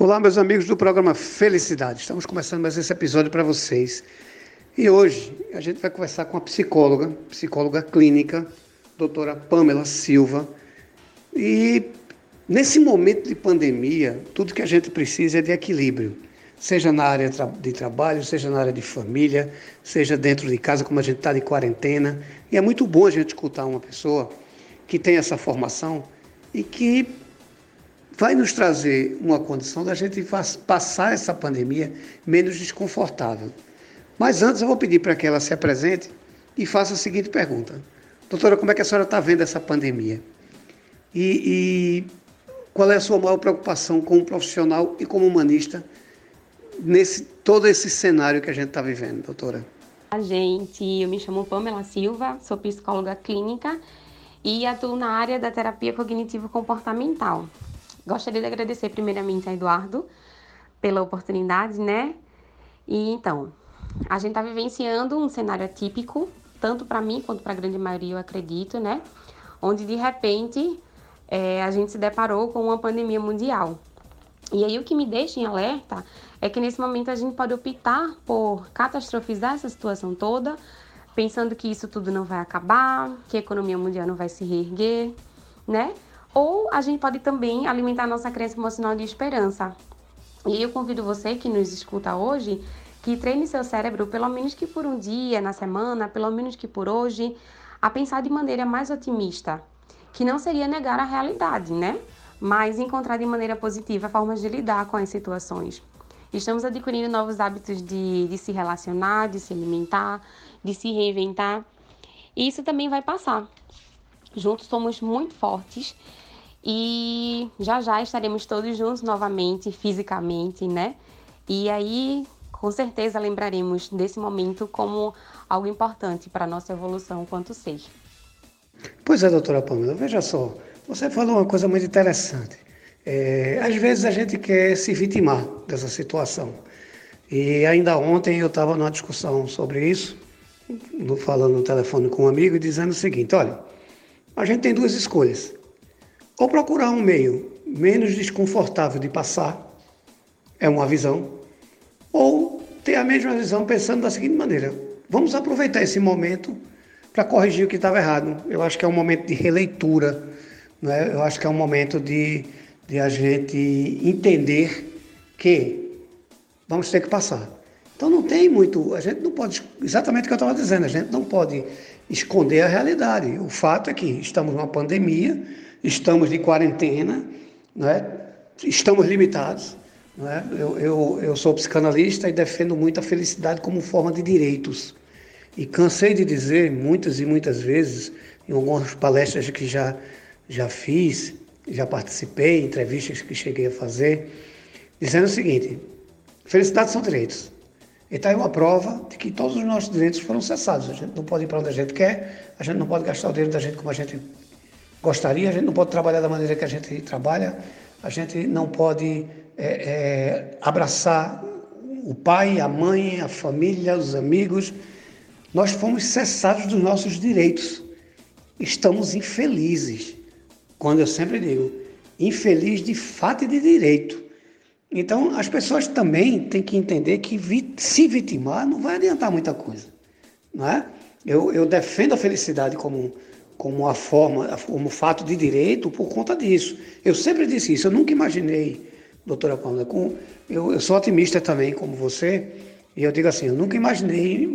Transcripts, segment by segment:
Olá, meus amigos do programa Felicidade. Estamos começando mais esse episódio para vocês. E hoje a gente vai conversar com a psicóloga, psicóloga clínica, doutora Pamela Silva. E nesse momento de pandemia, tudo que a gente precisa é de equilíbrio, seja na área de trabalho, seja na área de família, seja dentro de casa, como a gente está de quarentena. E é muito bom a gente escutar uma pessoa que tem essa formação e que vai nos trazer uma condição da gente passar essa pandemia menos desconfortável. Mas antes eu vou pedir para que ela se apresente e faça a seguinte pergunta. Doutora, como é que a senhora está vendo essa pandemia? E, e, qual é a sua maior preocupação como profissional e como humanista nesse todo esse cenário que a gente está vivendo, doutora? A gente, eu me chamo Pamela Silva, sou psicóloga clínica e atuo na área da terapia cognitivo-comportamental. Gostaria de agradecer primeiramente a Eduardo pela oportunidade, né? E então, a gente está vivenciando um cenário atípico, tanto para mim quanto para a grande maioria, eu acredito, né? Onde de repente é, a gente se deparou com uma pandemia mundial. E aí o que me deixa em alerta é que nesse momento a gente pode optar por catastrofizar essa situação toda, pensando que isso tudo não vai acabar, que a economia mundial não vai se reerguer, né? Ou a gente pode também alimentar nossa crença emocional de esperança. E eu convido você que nos escuta hoje que treine seu cérebro, pelo menos que por um dia na semana, pelo menos que por hoje, a pensar de maneira mais otimista, que não seria negar a realidade, né? Mas encontrar de maneira positiva formas de lidar com as situações. Estamos adquirindo novos hábitos de, de se relacionar, de se alimentar, de se reinventar. E isso também vai passar. Juntos somos muito fortes e já já estaremos todos juntos novamente, fisicamente, né? E aí, com certeza, lembraremos desse momento como algo importante para a nossa evolução quanto ser. Pois é, doutora Pamela, veja só, você falou uma coisa muito interessante. É, às vezes a gente quer se vitimar dessa situação. E ainda ontem eu estava numa discussão sobre isso, falando no telefone com um amigo, dizendo o seguinte: olha, a gente tem duas escolhas. Ou procurar um meio menos desconfortável de passar, é uma visão, ou ter a mesma visão pensando da seguinte maneira: vamos aproveitar esse momento para corrigir o que estava errado. Eu acho que é um momento de releitura, né? eu acho que é um momento de, de a gente entender que vamos ter que passar. Então não tem muito, a gente não pode, exatamente o que eu estava dizendo, a gente não pode esconder a realidade. O fato é que estamos numa pandemia, estamos de quarentena, né? estamos limitados. Né? Eu, eu, eu sou psicanalista e defendo muito a felicidade como forma de direitos. E cansei de dizer muitas e muitas vezes, em algumas palestras que já, já fiz, já participei, entrevistas que cheguei a fazer, dizendo o seguinte: felicidade são direitos. E está aí uma prova de que todos os nossos direitos foram cessados. A gente não pode ir para onde a gente quer, a gente não pode gastar o dinheiro da gente como a gente gostaria, a gente não pode trabalhar da maneira que a gente trabalha, a gente não pode é, é, abraçar o pai, a mãe, a família, os amigos. Nós fomos cessados dos nossos direitos. Estamos infelizes. Quando eu sempre digo, infeliz de fato e de direito. Então, as pessoas também têm que entender que se vitimar não vai adiantar muita coisa. Não é? eu, eu defendo a felicidade como como uma forma, como fato de direito por conta disso. Eu sempre disse isso, eu nunca imaginei, doutora Paula, com, eu, eu sou otimista também, como você, e eu digo assim, eu nunca imaginei,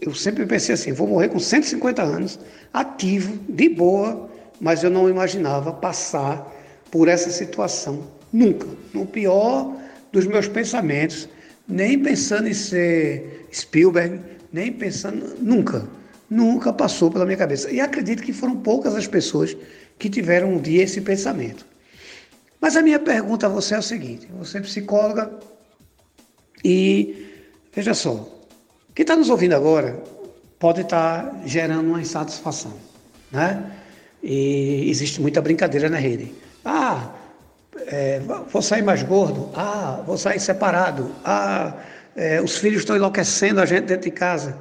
eu sempre pensei assim, vou morrer com 150 anos, ativo, de boa, mas eu não imaginava passar por essa situação, nunca, no pior dos meus pensamentos, nem pensando em ser Spielberg, nem pensando, nunca. Nunca passou pela minha cabeça. E acredito que foram poucas as pessoas que tiveram um dia esse pensamento. Mas a minha pergunta a você é o seguinte: você é psicóloga e veja só, quem está nos ouvindo agora pode estar tá gerando uma insatisfação, né? E existe muita brincadeira na rede. Ah, é, vou sair mais gordo. Ah, vou sair separado. Ah, é, os filhos estão enlouquecendo a gente dentro de casa.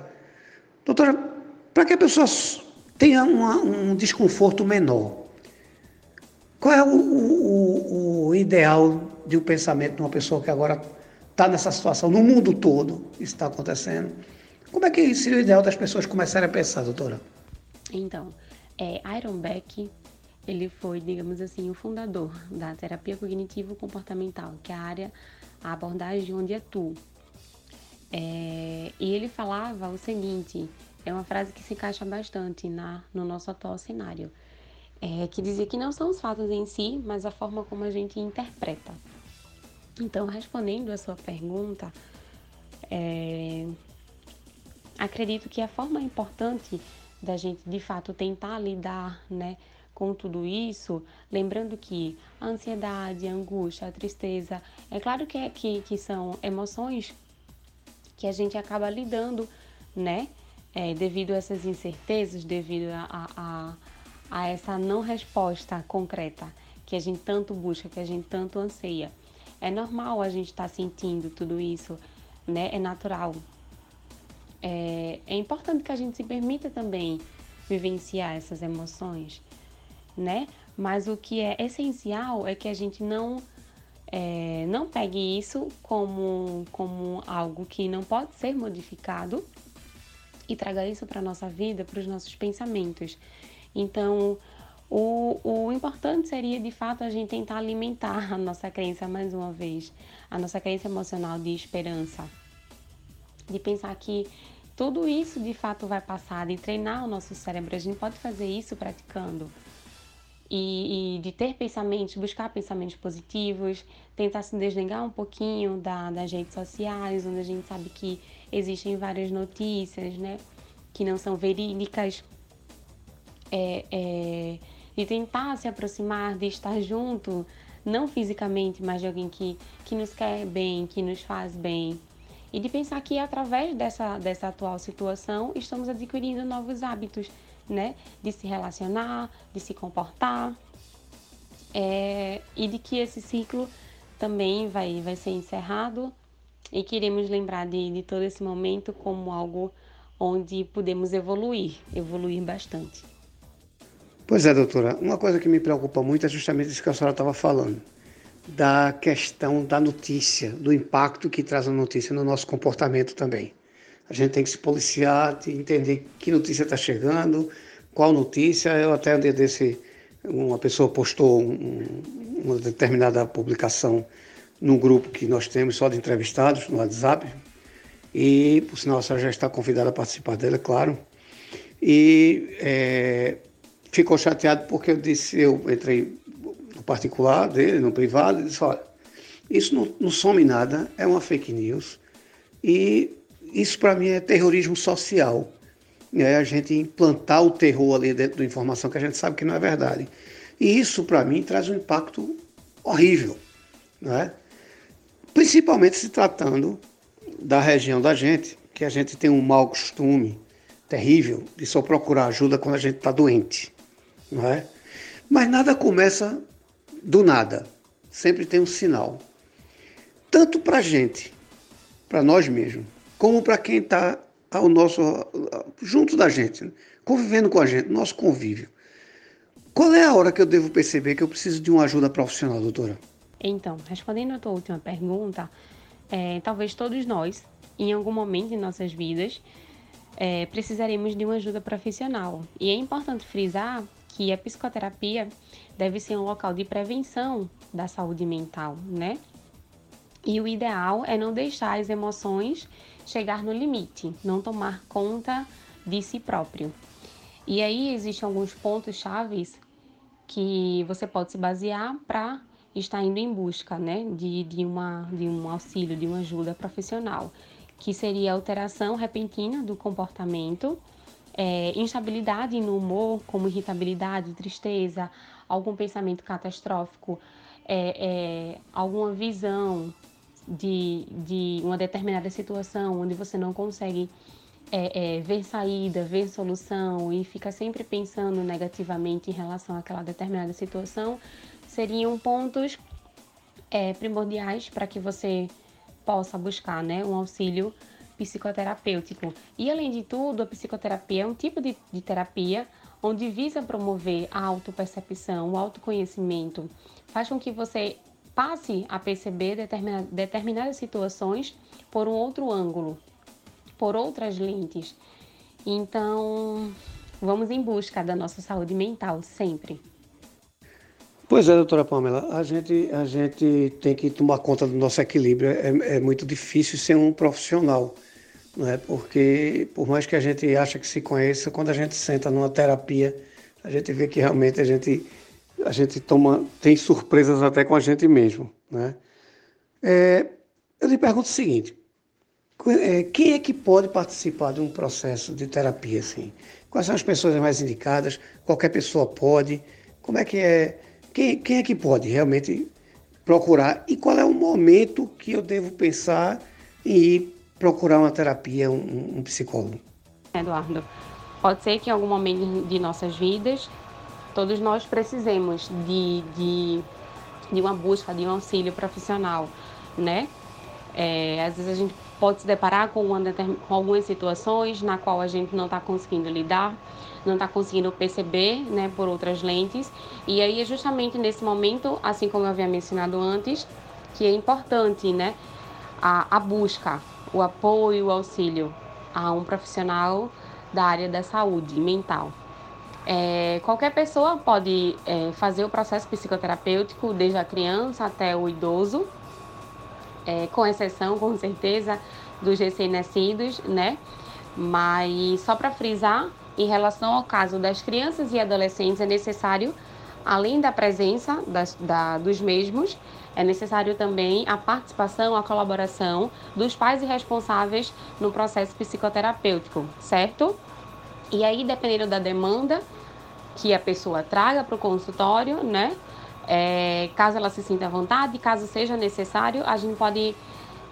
Doutora, para que a pessoa tenha uma, um desconforto menor. Qual é o, o, o, ideal de um pensamento de uma pessoa que agora está nessa situação, no mundo todo isso está acontecendo. Como é que seria o ideal das pessoas começarem a pensar, doutora? Então, é, Iron Beck, ele foi, digamos assim, o fundador da terapia cognitivo-comportamental, que é a área, a abordagem onde atuo. É, e ele falava o seguinte, é uma frase que se encaixa bastante na, no nosso atual cenário, é, que dizia que não são os fatos em si, mas a forma como a gente interpreta. Então, respondendo a sua pergunta, é, acredito que a forma importante da gente de fato tentar lidar, né, com tudo isso, lembrando que a ansiedade, a angústia, a tristeza, é claro que, é, que, que são emoções que a gente acaba lidando, né? É, devido a essas incertezas, devido a, a, a essa não resposta concreta que a gente tanto busca, que a gente tanto anseia. É normal a gente estar tá sentindo tudo isso, né? É natural. É, é importante que a gente se permita também vivenciar essas emoções, né? Mas o que é essencial é que a gente não é, não pegue isso como, como algo que não pode ser modificado e traga isso para a nossa vida, para os nossos pensamentos. Então, o, o importante seria de fato a gente tentar alimentar a nossa crença mais uma vez, a nossa crença emocional de esperança, de pensar que tudo isso de fato vai passar, de treinar o nosso cérebro. A gente pode fazer isso praticando. E, e, de ter pensamentos, buscar pensamentos positivos, tentar se desligar um pouquinho da, das redes sociais, onde a gente sabe que existem várias notícias, né, que não são verídicas, é, é, de tentar se aproximar, de estar junto, não fisicamente, mas de alguém que, que nos quer bem, que nos faz bem, e de pensar que através dessa, dessa atual situação estamos adquirindo novos hábitos, né? De se relacionar, de se comportar, é, e de que esse ciclo também vai, vai ser encerrado e queremos lembrar de, de todo esse momento como algo onde podemos evoluir, evoluir bastante. Pois é, doutora. Uma coisa que me preocupa muito é justamente isso que a senhora estava falando da questão da notícia, do impacto que traz a notícia no nosso comportamento também. A gente tem que se policiar, de entender que notícia está chegando, qual notícia. Eu até um dia desse, uma pessoa postou um, uma determinada publicação num grupo que nós temos só de entrevistados no WhatsApp. E, por sinal, a senhora já está convidada a participar dela, é claro. E é, ficou chateado porque eu disse, eu entrei particular dele, no privado, ele disse, olha, isso não, não some nada, é uma fake news. E isso para mim é terrorismo social. É a gente implantar o terror ali dentro da informação que a gente sabe que não é verdade. E isso para mim traz um impacto horrível, né? Principalmente se tratando da região da gente, que a gente tem um mau costume terrível de só procurar ajuda quando a gente está doente, não é? Mas nada começa do nada. Sempre tem um sinal. Tanto para a gente, para nós mesmos, como para quem está ao nosso junto da gente, né? convivendo com a gente, nosso convívio. Qual é a hora que eu devo perceber que eu preciso de uma ajuda profissional, doutora? Então, respondendo a tua última pergunta, é, talvez todos nós, em algum momento em nossas vidas, é, precisaremos de uma ajuda profissional. E é importante frisar que a psicoterapia deve ser um local de prevenção da saúde mental, né? E o ideal é não deixar as emoções chegar no limite, não tomar conta de si próprio. E aí existem alguns pontos chaves que você pode se basear para estar indo em busca, né, de, de, uma, de um auxílio, de uma ajuda profissional, que seria alteração repentina do comportamento, é, instabilidade no humor, como irritabilidade, tristeza, algum pensamento catastrófico, é, é, alguma visão de, de uma determinada situação onde você não consegue é, é, ver saída, ver solução e fica sempre pensando negativamente em relação àquela determinada situação, seriam pontos é, primordiais para que você possa buscar né, um auxílio psicoterapêutico. E além de tudo, a psicoterapia é um tipo de, de terapia onde visa promover a autopercepção, o autoconhecimento, faz com que você passe a perceber determina, determinadas situações por um outro ângulo, por outras lentes. Então, vamos em busca da nossa saúde mental sempre. Pois é, doutora Pamela, a gente, a gente tem que tomar conta do nosso equilíbrio. É, é muito difícil ser um profissional, não é? porque por mais que a gente acha que se conheça, quando a gente senta numa terapia, a gente vê que realmente a gente, a gente toma, tem surpresas até com a gente mesmo. Né? É, eu lhe pergunto o seguinte, é, quem é que pode participar de um processo de terapia assim? Quais são as pessoas mais indicadas? Qualquer pessoa pode? Como é que é? Quem, quem é que pode realmente procurar? E qual é o momento que eu devo pensar em ir procurar uma terapia, um, um psicólogo? Eduardo, pode ser que em algum momento de nossas vidas todos nós precisemos de, de, de uma busca, de um auxílio profissional, né? É, às vezes a gente pode se deparar com, uma, com algumas situações na qual a gente não está conseguindo lidar não está conseguindo perceber, né, por outras lentes. E aí é justamente nesse momento, assim como eu havia mencionado antes, que é importante, né, a, a busca, o apoio, o auxílio a um profissional da área da saúde mental. É, qualquer pessoa pode é, fazer o processo psicoterapêutico, desde a criança até o idoso, é, com exceção, com certeza, dos recém-nascidos, né? Mas só para frisar, em relação ao caso das crianças e adolescentes, é necessário, além da presença das, da, dos mesmos, é necessário também a participação, a colaboração dos pais e responsáveis no processo psicoterapêutico, certo? E aí, dependendo da demanda que a pessoa traga para o consultório, né? É, caso ela se sinta à vontade, caso seja necessário, a gente pode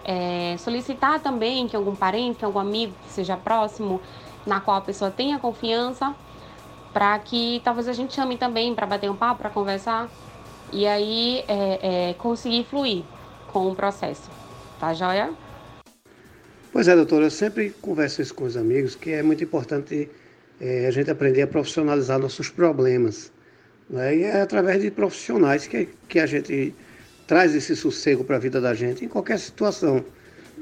é, solicitar também que algum parente, algum amigo que seja próximo na qual a pessoa tenha confiança, para que talvez a gente chame também para bater um papo, para conversar e aí é, é, conseguir fluir com o processo. Tá joia? Pois é, doutora, eu sempre converso isso com os amigos, que é muito importante é, a gente aprender a profissionalizar nossos problemas. Né? E é através de profissionais que, que a gente traz esse sossego para a vida da gente em qualquer situação.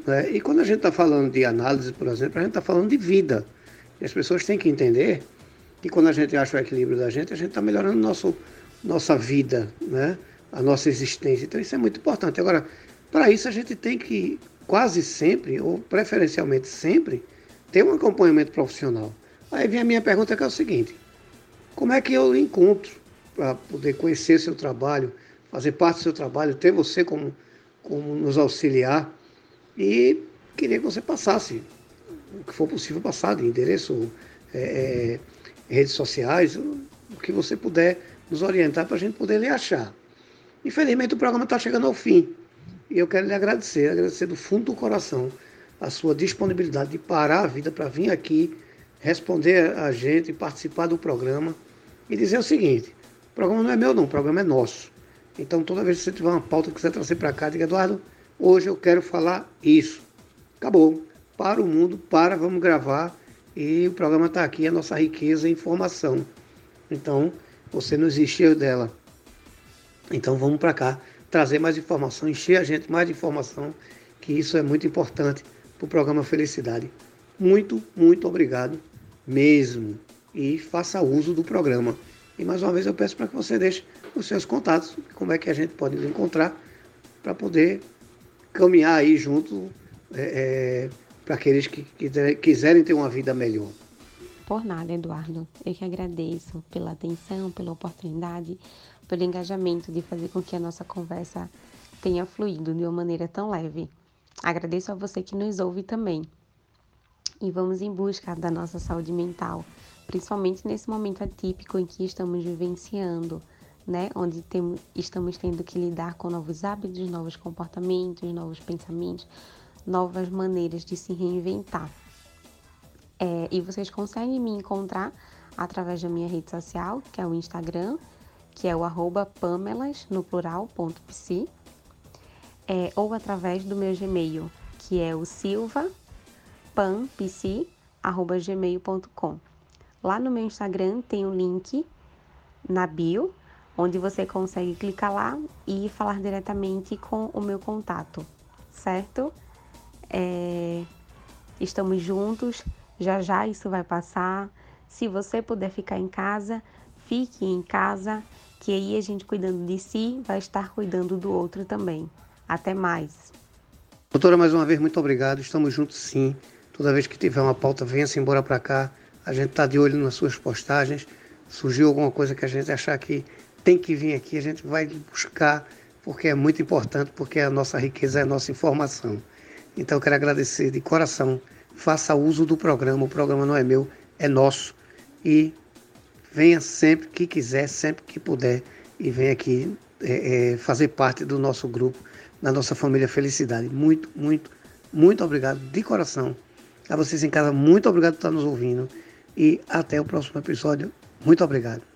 Né? E quando a gente está falando de análise, por exemplo, a gente está falando de vida. E as pessoas têm que entender que quando a gente acha o equilíbrio da gente, a gente está melhorando nosso, nossa vida, né? a nossa existência. Então isso é muito importante. Agora, para isso a gente tem que quase sempre, ou preferencialmente sempre, ter um acompanhamento profissional. Aí vem a minha pergunta que é o seguinte, como é que eu encontro para poder conhecer seu trabalho, fazer parte do seu trabalho, ter você como, como nos auxiliar e queria que você passasse o que for possível passar de endereço, é, é, redes sociais, o que você puder nos orientar para a gente poder lhe achar. Infelizmente o programa está chegando ao fim e eu quero lhe agradecer, agradecer do fundo do coração a sua disponibilidade de parar a vida para vir aqui responder a gente, participar do programa e dizer o seguinte: o programa não é meu, não, o programa é nosso. Então, toda vez que você tiver uma pauta que você trazer para cá, diga, Eduardo, hoje eu quero falar isso. Acabou para o mundo, para, vamos gravar. E o programa está aqui, a nossa riqueza e informação. Então, você nos encheu dela. Então, vamos para cá, trazer mais informação, encher a gente mais de informação, que isso é muito importante para o programa Felicidade. Muito, muito obrigado mesmo. E faça uso do programa. E mais uma vez eu peço para que você deixe os seus contatos, como é que a gente pode nos encontrar, para poder caminhar aí junto é, é, para aqueles que quiserem ter uma vida melhor. Por nada, Eduardo. Eu que agradeço pela atenção, pela oportunidade, pelo engajamento de fazer com que a nossa conversa tenha fluído de uma maneira tão leve. Agradeço a você que nos ouve também. E vamos em busca da nossa saúde mental, principalmente nesse momento atípico em que estamos vivenciando, né? Onde tem, estamos tendo que lidar com novos hábitos, novos comportamentos, novos pensamentos, novas maneiras de se reinventar. É, e vocês conseguem me encontrar através da minha rede social, que é o Instagram, que é o arroba pamelas, no plural, ponto psi, é, ou através do meu Gmail, que é o silvapampsi, arroba gmail.com. Lá no meu Instagram tem um link na bio, onde você consegue clicar lá e falar diretamente com o meu contato, certo? É... Estamos juntos, já já isso vai passar. Se você puder ficar em casa, fique em casa, que aí a gente cuidando de si vai estar cuidando do outro também. Até mais. Doutora, mais uma vez, muito obrigado. Estamos juntos sim. Toda vez que tiver uma pauta, venha-se embora para cá. A gente está de olho nas suas postagens. Surgiu alguma coisa que a gente achar que tem que vir aqui, a gente vai buscar, porque é muito importante, porque a nossa riqueza é a nossa informação. Então eu quero agradecer de coração. Faça uso do programa, o programa não é meu, é nosso. E venha sempre que quiser, sempre que puder, e venha aqui é, é, fazer parte do nosso grupo, da nossa família Felicidade. Muito, muito, muito obrigado de coração. A vocês em casa, muito obrigado por estar nos ouvindo. E até o próximo episódio. Muito obrigado.